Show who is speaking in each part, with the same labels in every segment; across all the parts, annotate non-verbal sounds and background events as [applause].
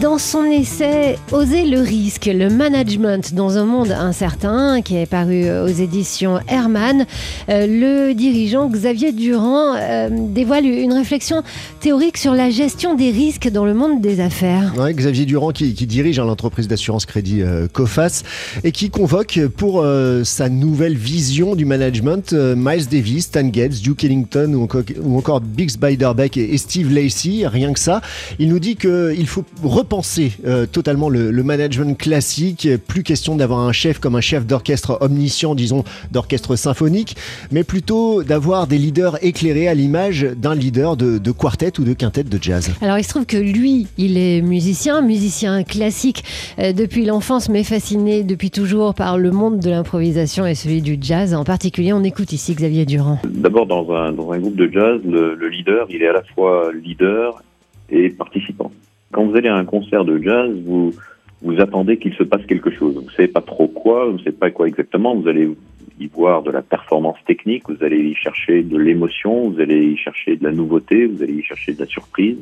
Speaker 1: Dans son essai Oser le risque, le management dans un monde incertain, qui est paru aux éditions Hermann, euh, le dirigeant Xavier Durand euh, dévoile une réflexion théorique sur la gestion des risques dans le monde des affaires.
Speaker 2: Xavier Durand qui, dirige hein, l'entreprise d'assurance crédit euh, Cofas et qui convoque pour euh, sa nouvelle vision du management euh, Miles Davis, Stan Getz, Duke Ellington ou encore, Biggs Beiderbecke et, et Steve Lacey, rien que ça. Il nous dit qu'il faut repenser euh, totalement le, le management classique, plus question d'avoir un chef comme un chef d'orchestre omniscient, disons d'orchestre symphonique, mais plutôt d'avoir des leaders éclairés à l'image d'un leader de, de quartet ou de quintet de jazz.
Speaker 1: Alors il se trouve que lui, il est musicien, musicien classique euh, depuis l'enfance, mais fasciné depuis toujours par le monde de l'improvisation et celui du jazz en particulier. On écoute ici Xavier Durand.
Speaker 3: D'abord, dans un, dans un groupe de jazz, le, le leader, il est à la fois leader et participant. Quand vous allez à un concert de jazz, vous, vous attendez qu'il se passe quelque chose. Vous ne savez pas trop quoi, vous ne savez pas quoi exactement. Vous allez y voir de la performance technique, vous allez y chercher de l'émotion, vous allez y chercher de la nouveauté, vous allez y chercher de la surprise.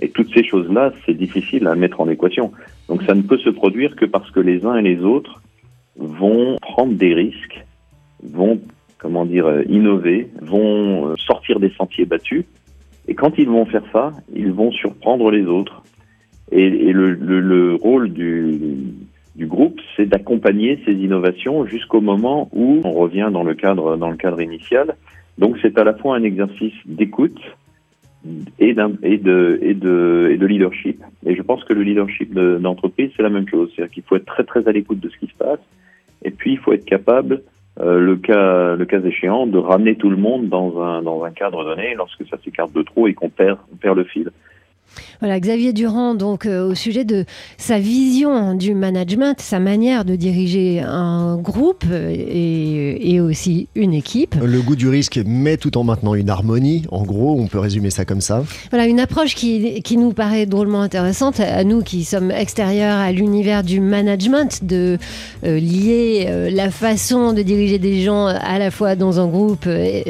Speaker 3: Et toutes ces choses-là, c'est difficile à mettre en équation. Donc ça ne peut se produire que parce que les uns et les autres vont prendre des risques, vont, comment dire, euh, innover, vont euh, sortir des sentiers battus. Et quand ils vont faire ça, ils vont surprendre les autres. Et, le, le, le, rôle du, groupe, c'est d'accompagner ces innovations jusqu'au moment où on revient dans le cadre, dans le cadre initial. Donc c'est à la fois un exercice d'écoute et, de, leadership. Et je pense que le leadership d'entreprise, c'est la même chose. C'est-à-dire qu'il faut être très très à l'écoute de ce qui se passe. Et puis il faut être capable euh, le, cas, échéant, de ramener tout le monde dans un, dans un cadre donné lorsque ça s'écarte de trop et qu'on perd, on perd le fil.
Speaker 1: Voilà, Xavier Durand, donc euh, au sujet de sa vision du management, sa manière de diriger un groupe et, et, aussi une équipe.
Speaker 2: Le goût du risque, mais tout en maintenant une harmonie. En gros, on peut résumer ça comme ça.
Speaker 1: Voilà, une approche qui, qui nous paraît drôlement intéressante à nous qui sommes extérieurs à l'univers du management, de euh, lier euh, la façon de diriger des gens à la fois dans un groupe,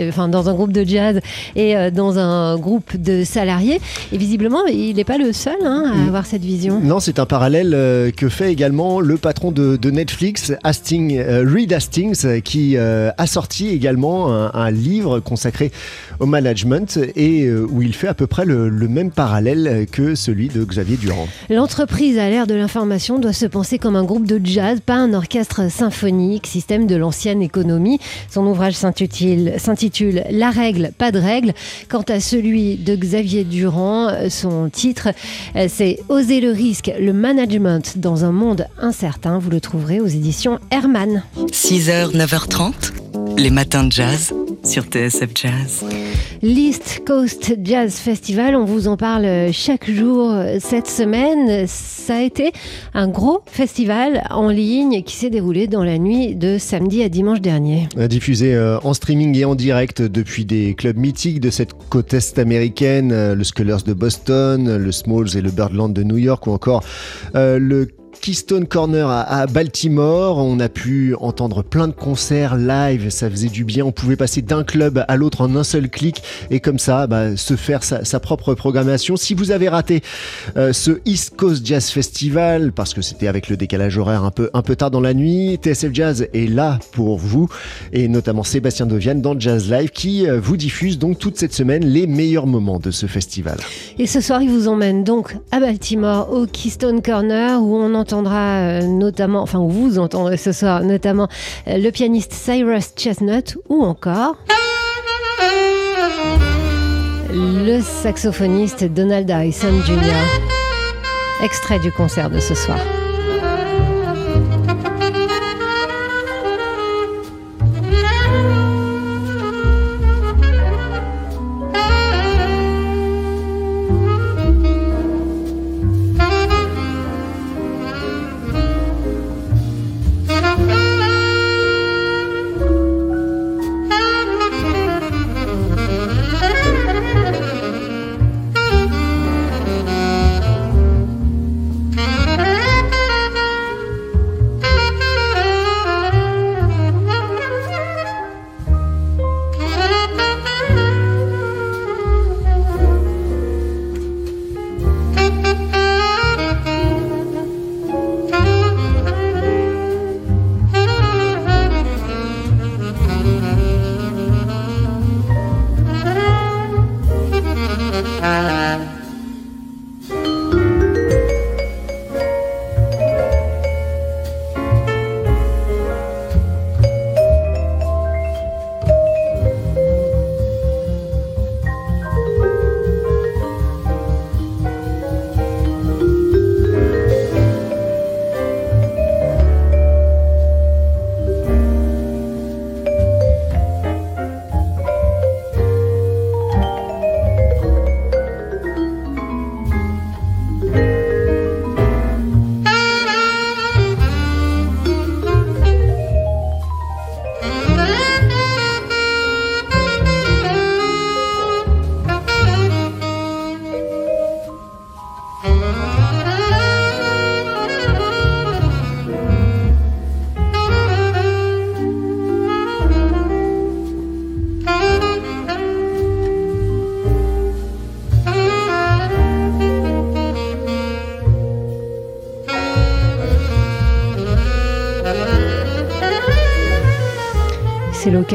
Speaker 1: enfin dans un groupe de jazz et euh, dans un groupe de salariés. Et visiblement, il n'est pas le seul hein, à avoir cette vision.
Speaker 2: Non, c'est un parallèle euh, que fait également le patron de, de Netflix, Hastings, euh, Reed Hastings, qui euh, a sorti également un, un, livre consacré au management et où il fait à peu près le, le, même parallèle que celui de Xavier Durand.
Speaker 1: L'entreprise à l'ère de l'information doit se penser comme un groupe de jazz, pas un orchestre symphonique, système de l'ancienne économie. Son ouvrage s'intitule La règle, pas de règle. Quant à celui de Xavier Durand, son titre, euh, c'est Oser le risque, le management dans un monde incertain. Vous le trouverez aux éditions Hermann.
Speaker 4: 6h, 9h30, les matins de jazz sur TSF Jazz.
Speaker 1: L'East Coast Jazz Festival, on vous en parle chaque jour cette semaine. Ça a été un gros festival en ligne qui s'est déroulé dans la nuit de samedi à dimanche dernier.
Speaker 2: Diffusé euh, en streaming et en direct depuis des clubs mythiques de cette côte est américaine, euh, le Scullers de Boston, le Smalls et le Birdland de New York ou encore euh, le Keystone Corner à, Baltimore. On a pu entendre plein de concerts live, ça faisait du bien. On pouvait passer d'un club à l'autre en un seul clic et comme ça, bah, se faire sa, sa, propre programmation. Si vous avez raté euh, ce East Coast Jazz Festival, parce que c'était avec le décalage horaire un peu, un peu tard dans la nuit, TSF Jazz est là pour vous et notamment Sébastien Dovian dans Jazz Live qui euh, vous diffuse donc toute cette semaine les meilleurs moments de ce festival.
Speaker 1: Et ce soir, il vous emmène donc à Baltimore au Keystone Corner où on entend entendra euh, notamment, enfin vous entendrez ce soir notamment euh, le pianiste Cyrus Chestnut ou encore le saxophoniste Donald Harrison Jr. Extrait du concert de ce soir.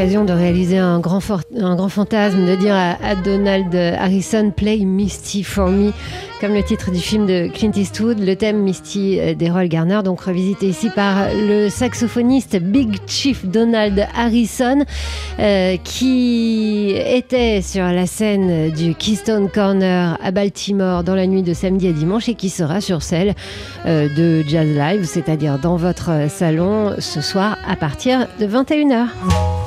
Speaker 1: L'occasion de réaliser un grand, un grand fantasme, de dire à, Donald Harrison Play Misty for me, comme le titre du film de Clint Eastwood, le thème Misty euh, d'Errol Garner, donc revisité ici par le saxophoniste Big Chief Donald Harrison, euh, qui était sur la scène du Keystone Corner à Baltimore dans la nuit de samedi à dimanche et qui sera sur celle euh, de Jazz Live, c'est-à-dire dans votre salon ce soir à partir de 21h.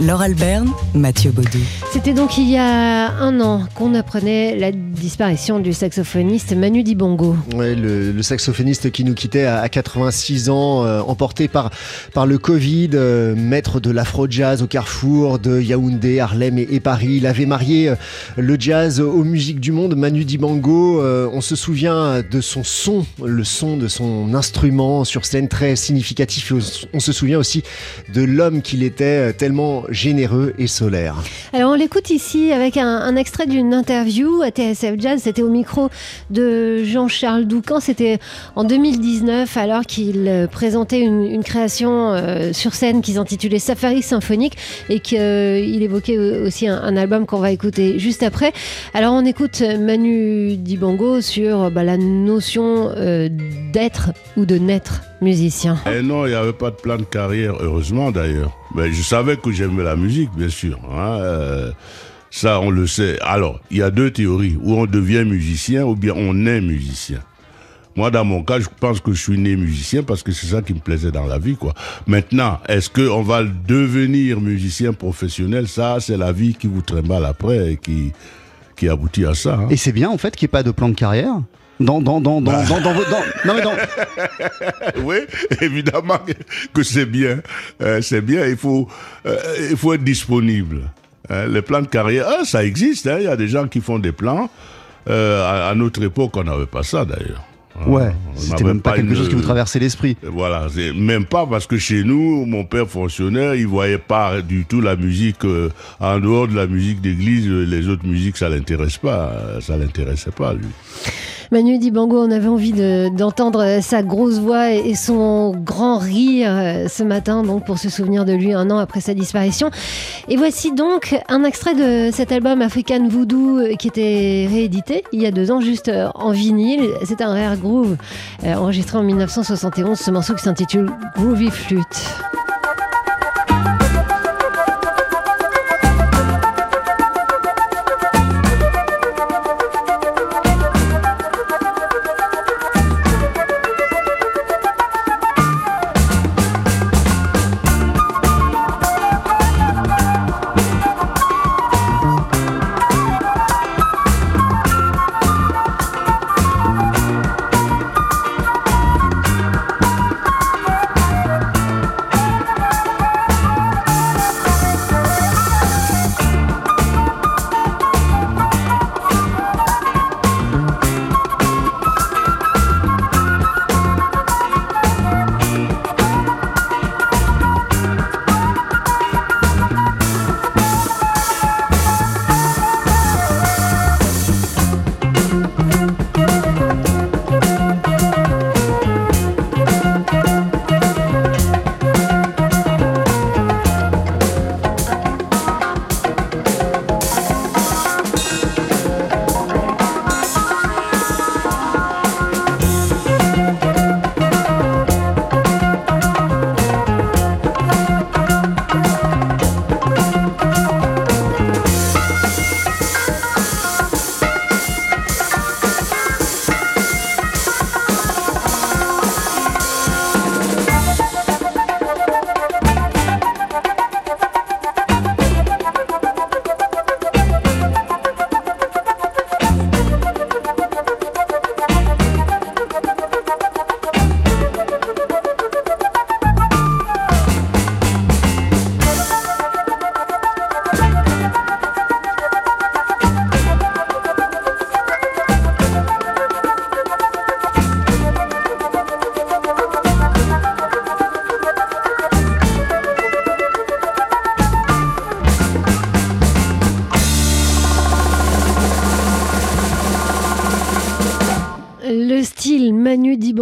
Speaker 4: Laure Alberne, Mathieu Baudou.
Speaker 1: C'était donc il y a un an qu'on apprenait la disparition du saxophoniste Manu Dibongo.
Speaker 2: Ouais, le, saxophoniste qui nous quittait à, 86 ans, euh, emporté par, par le Covid, euh, maître de l'afro-jazz au carrefour de Yaoundé, Harlem et, Paris. Il avait marié euh, le jazz aux musiques du monde. Manu Dibango, on se souvient de son son, le son de son instrument sur scène très significatif. On se souvient aussi de l'homme qu'il était, tellement généreux et solaire.
Speaker 1: Alors on l'écoute ici avec un, extrait d'une interview à TSF Jazz. C'était au micro de Jean-Charles Doucan. C'était en 2019 alors qu'il euh, présentait une, création euh, sur scène qui s'intitulait Safari symphonique et qu'il euh, évoquait aussi un, album qu'on va écouter juste après. Alors on écoute Manu Dibango sur bah, la notion d'être ou de naître musicien.
Speaker 5: Et eh non, il n'y avait pas de plan de carrière, heureusement d'ailleurs. Mais je savais que j'aimais la musique, bien sûr. Hein, euh, ça, on le sait. Alors, il y a deux théories. Où on devient musicien ou bien on est musicien. Moi, dans mon cas, je pense que je suis né musicien parce que c'est ça qui me plaisait dans la vie, quoi. Maintenant, est-ce qu'on va devenir musicien professionnel? Ça, c'est la vie qui vous trimballe après et qui, qui aboutit à ça. Hein.
Speaker 6: Et c'est bien, en fait, qu'il n'y ait pas de plan de carrière dans, dans, dans, dans, dans, dans, non mais dans... [laughs]
Speaker 5: oui, évidemment que c'est bien. Euh, c'est bien, il faut, euh, il faut être disponible. Euh, les plans de carrière, ah, ça existe, hein, il y a des gens qui font des plans. À, à, notre époque, on n'avait pas ça d'ailleurs.
Speaker 6: Ouais, c'était même pas, quelque chose qui vous traversait l'esprit.
Speaker 5: Voilà, même pas parce que chez nous, mon père fonctionnaire, il voyait pas du tout la musique en dehors de la musique d'église, les autres musiques ça l'intéresse pas, ça l'intéressait pas lui.
Speaker 1: Manu Dibango, on avait envie d'entendre sa grosse voix et son grand rire euh, ce matin, donc pour se souvenir de lui un an après sa disparition. Et voici donc un extrait de cet album African Voodoo euh, qui était réédité il y a deux ans, juste euh, en vinyle. C'est un rare groove enregistré en 1971, ce morceau qui s'intitule Groovy Flute.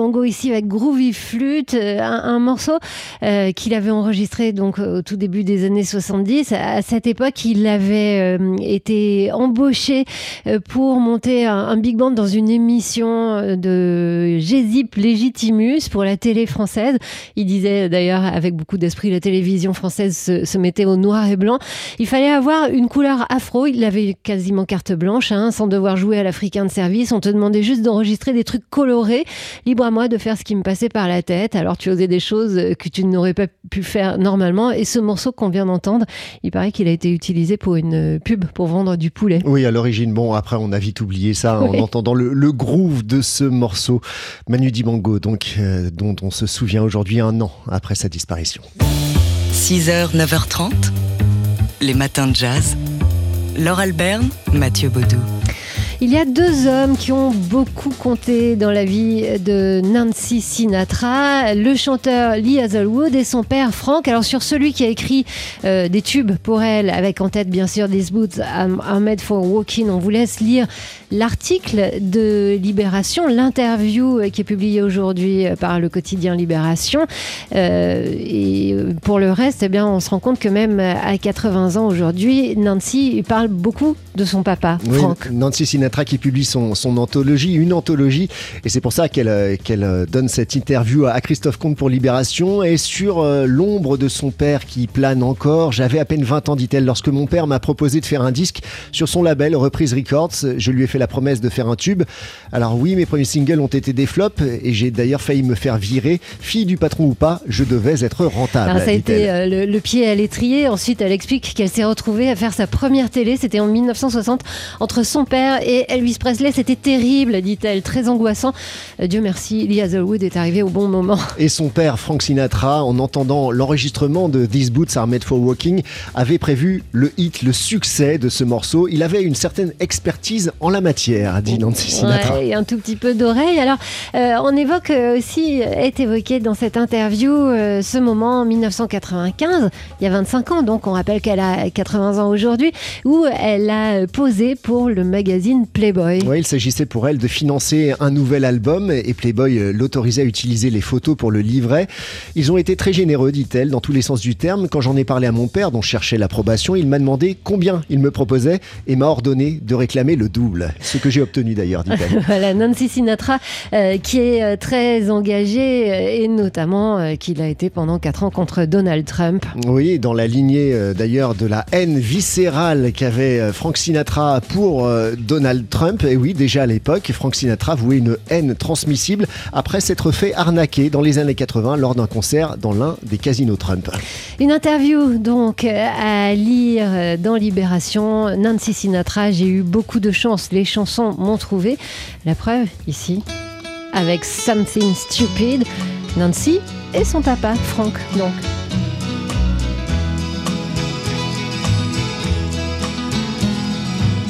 Speaker 1: Dibango ici avec Groovy Flute, euh, un, morceau euh, qu'il avait enregistré donc au tout début des années 70. À cette époque, il avait euh, été embauché euh, pour monter un, big band dans une émission euh, de Gésip Légitimus pour la télé française. Il disait d'ailleurs avec beaucoup d'esprit la télévision française se, mettait au noir et blanc. Il fallait avoir une couleur afro. Il avait quasiment carte blanche, hein, sans devoir jouer à l'africain de service. On te demandait juste d'enregistrer des trucs colorés. Libre à moi de faire ce qui me passait par la tête. Alors tu osais des choses que tu n'aurais pas pu faire normalement. Et ce morceau qu'on vient d'entendre, il paraît qu'il a été utilisé pour une pub pour vendre du poulet.
Speaker 2: Oui, à l'origine. Bon, après, on a vite oublié ça
Speaker 1: Oui.
Speaker 2: en entendant le, le groove de ce morceau. Manu Dibango, donc, euh, dont on se souvient aujourd'hui un an après sa disparition.
Speaker 4: 6h, 9h30, les matins de jazz. Laure Alberne, Mathieu Baudou.
Speaker 1: Il y a deux hommes qui ont beaucoup compté dans la vie de Nancy Sinatra, le chanteur Lee Hazelwood et son père Frank. Alors sur celui qui a écrit euh, des tubes pour elle, avec en tête bien sûr These Boots are made for walking, on vous laisse lire l'article de Libération, l'interview euh, qui est publiée aujourd'hui euh, par le quotidien Libération. Euh, et pour le reste, eh bien, on se rend compte que même à 80 ans aujourd'hui, Nancy parle beaucoup de son papa,
Speaker 2: Oui,
Speaker 1: Frank.
Speaker 2: Nancy Sinatra qui publie son, son anthologie, une anthologie, et c'est pour ça qu'elle euh, qu'elle euh, donne cette interview à, Christophe Comte pour Libération, et sur euh, l'ombre de son père qui plane encore. J'avais à peine 20 ans, dit-elle, lorsque mon père m'a proposé de faire un disque sur son label Reprise Records. Je lui ai fait la promesse de faire un tube. Alors oui, mes premiers singles ont été des flops, et j'ai d'ailleurs failli me faire virer. Fille du patron ou pas, je devais être rentable.
Speaker 1: Alors, ça a été le, le pied à l'étrier. Ensuite, elle explique qu'elle s'est retrouvée à faire sa première télé. C'était en 1960 entre son père et Elvis Presley. C'était terrible, dit-elle, très angoissant. Euh, Dieu merci, Lee Hazelwood est arrivé au bon moment. [laughs]
Speaker 2: Et son père, Frank Sinatra, en entendant l'enregistrement de These Boots Are Made for Walking, avait prévu le hit, le succès de ce morceau. Il avait une certaine expertise en la matière, dit Nancy Sinatra.
Speaker 1: Ouais, et un tout petit peu d'oreille. Alors, euh, on évoque euh, aussi, est évoqué dans cette interview, euh, ce moment en 1995, il y a 25 ans, donc on rappelle qu'elle a 80 ans aujourd'hui, où elle a posé pour le magazine Playboy.
Speaker 2: Oui, il s'agissait pour elle de financer un nouvel album et Playboy euh, l'autorisait à utiliser les photos pour le livret. Ils ont été très généreux, dit-elle, dans tous les sens du terme. Quand j'en ai parlé à mon père, dont je cherchais l'approbation, il m'a demandé combien il me proposait et m'a ordonné de réclamer le double. Ce que j'ai obtenu d'ailleurs, dit-elle. [laughs]
Speaker 1: Voilà, Nancy Sinatra, euh, qui est euh, très engagée et notamment euh, qu'il a été pendant 4 ans contre Donald Trump.
Speaker 2: Oui, dans la lignée euh, d'ailleurs de la haine viscérale qu'avait Frank Sinatra pour euh, Trump. Et oui, déjà à l'époque, Frank Sinatra vouait une haine transmissible après s'être fait arnaquer dans les années 80 lors d'un concert dans l'un des casinos Trump.
Speaker 1: Une interview donc à lire dans Libération. Nancy Sinatra, j'ai eu beaucoup de chance, les chansons m'ont trouvé. La preuve ici, avec Something Stupid, Nancy et son papa, Frank.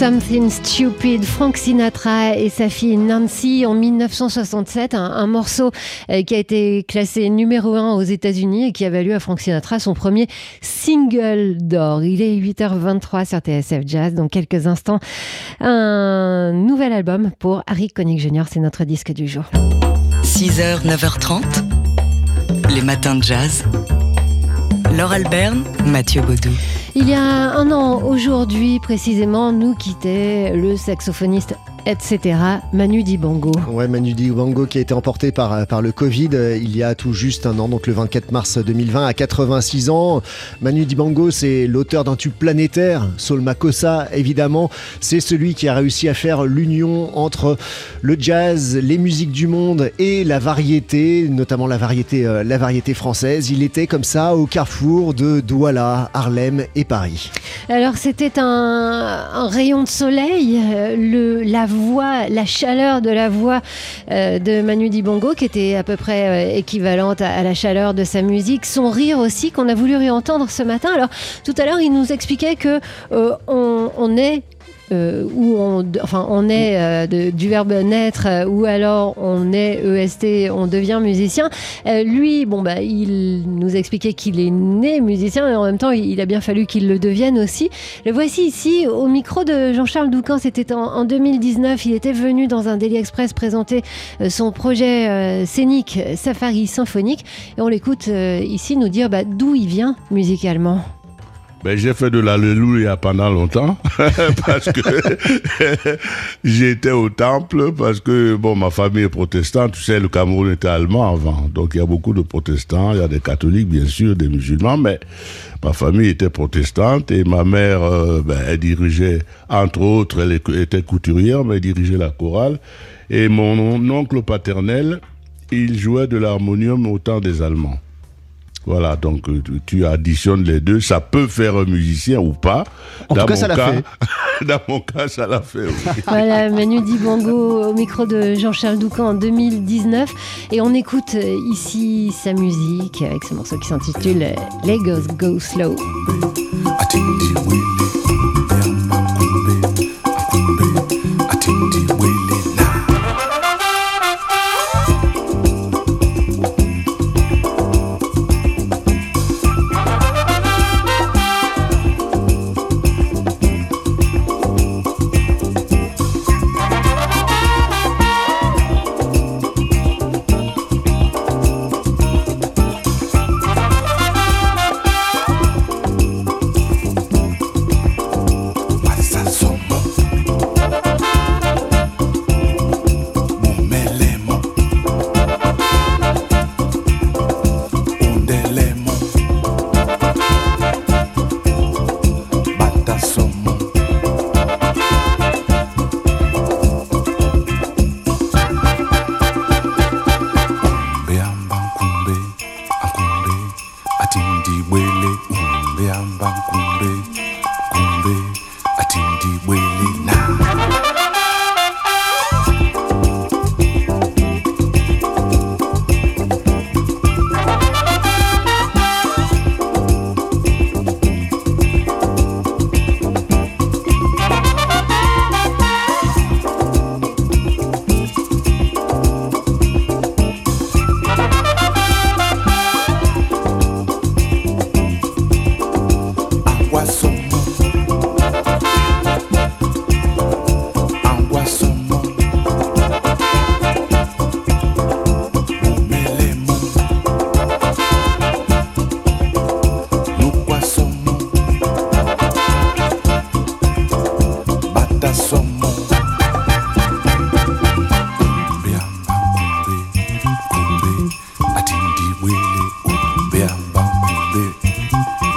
Speaker 1: Something Stupid, Frank Sinatra et sa fille Nancy en 1967, un, morceau euh, qui a été classé numéro 1 aux États-Unis et qui a valu à Frank Sinatra son premier single d'or. Il est 8h23 sur TSF Jazz. Dans quelques instants, un nouvel album pour Harry Connick Jr. C'est notre disque du jour.
Speaker 4: 6h, 9h30, les matins de jazz. Laure Alberne, Mathieu Baudou.
Speaker 1: Il y a un an, aujourd'hui précisément, nous quittait le saxophoniste etc. Manu Dibango.
Speaker 2: Ouais, Manu Dibango qui a été emporté par, par le Covid euh, il y a tout juste un an, donc le 24 mars 2020, à 86 ans. Manu Dibango, c'est l'auteur d'un tube planétaire, Soul Makossa, évidemment. C'est celui qui a réussi à faire l'union entre le jazz, les musiques du monde et la variété, notamment la variété, euh, la variété française. Il était comme ça au carrefour de Douala, Harlem et Paris.
Speaker 1: Alors c'était un, rayon de soleil, euh, la voix, la chaleur de la voix euh, de Manu Dibango qui était à peu près euh, équivalente à, la chaleur de sa musique, son rire aussi qu'on a voulu réentendre ce matin. Alors tout à l'heure il nous expliquait que euh, on, on est euh, où on, enfin, on est euh, du verbe naître euh, ou alors on est EST, on devient musicien. Euh, lui, bon, bah, il nous expliquait qu'il est né musicien et en même temps, il a bien fallu qu'il le devienne aussi. Le voici ici au micro de Jean-Charles Doucan. C'était en, en 2019. Il était venu dans un Daily Express présenter euh, son projet euh, scénique Safari Symphonique et on l'écoute ici nous dire bah, d'où il vient musicalement.
Speaker 5: Ben, j'ai fait de l'alléluia pendant longtemps [laughs] parce que [laughs] j'étais au temple parce que bon ma famille est protestante, tu sais le Cameroun était allemand avant. Donc il y a beaucoup de protestants, il y a des catholiques bien sûr, des musulmans mais ma famille était protestante et ma mère euh, ben, elle dirigeait entre autres elle était couturière mais elle dirigeait la chorale et mon oncle paternel il jouait de l'harmonium au temps des Allemands. Voilà, donc euh, tu, additionnes les deux, ça peut faire un musicien ou pas.
Speaker 6: En tout cas, ça
Speaker 5: mon
Speaker 6: l'a fait. [laughs]
Speaker 5: Dans mon cas, ça l'a fait. oui. [laughs]
Speaker 1: Voilà, Manu Dibango au micro de Jean-Charles Doucan en 2019. Et on écoute euh, ici sa musique avec ce morceau qui s'intitule euh, Lagos Go Slow.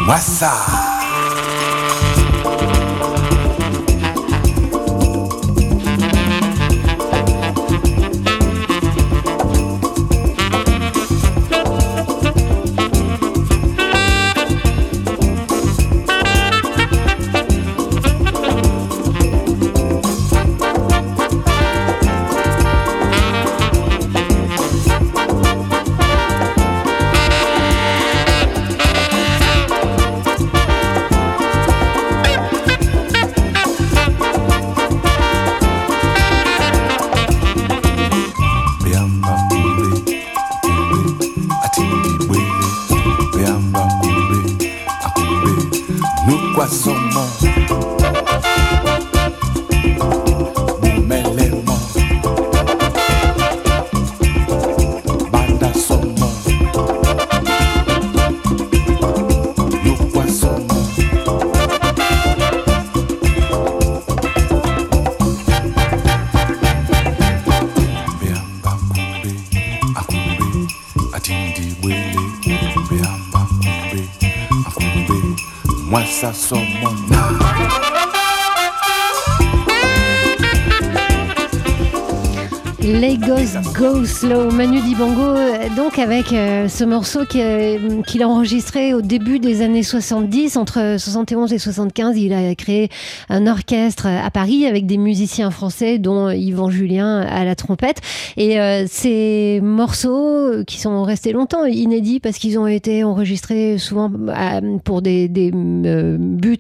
Speaker 7: Mwassa. com as mãos. Moi ça saumon.
Speaker 1: Lagos Go Slow, Manu Dibango, euh, donc avec euh, ce morceau euh, qu'il a enregistré au début des années 70, entre 71 et 75, il a créé un orchestre à Paris avec des musiciens français, dont Yvan Julien à la trompette. Et ces morceaux qui sont restés longtemps inédits parce qu'ils ont été enregistrés souvent pour des, des, buts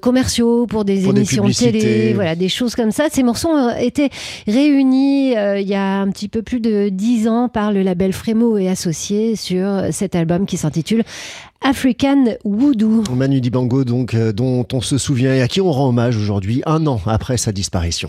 Speaker 1: commerciaux, pour des
Speaker 2: Pour des
Speaker 1: émissions de télé, voilà, des choses comme ça. Ces morceaux ont été réunis il y a un petit peu plus de dix ans par le label Frémo et Associés sur cet album qui s'intitule African Voodoo.
Speaker 2: Manu Dibango, donc, euh, dont on se souvient et à qui on rend hommage aujourd'hui, un an après sa disparition.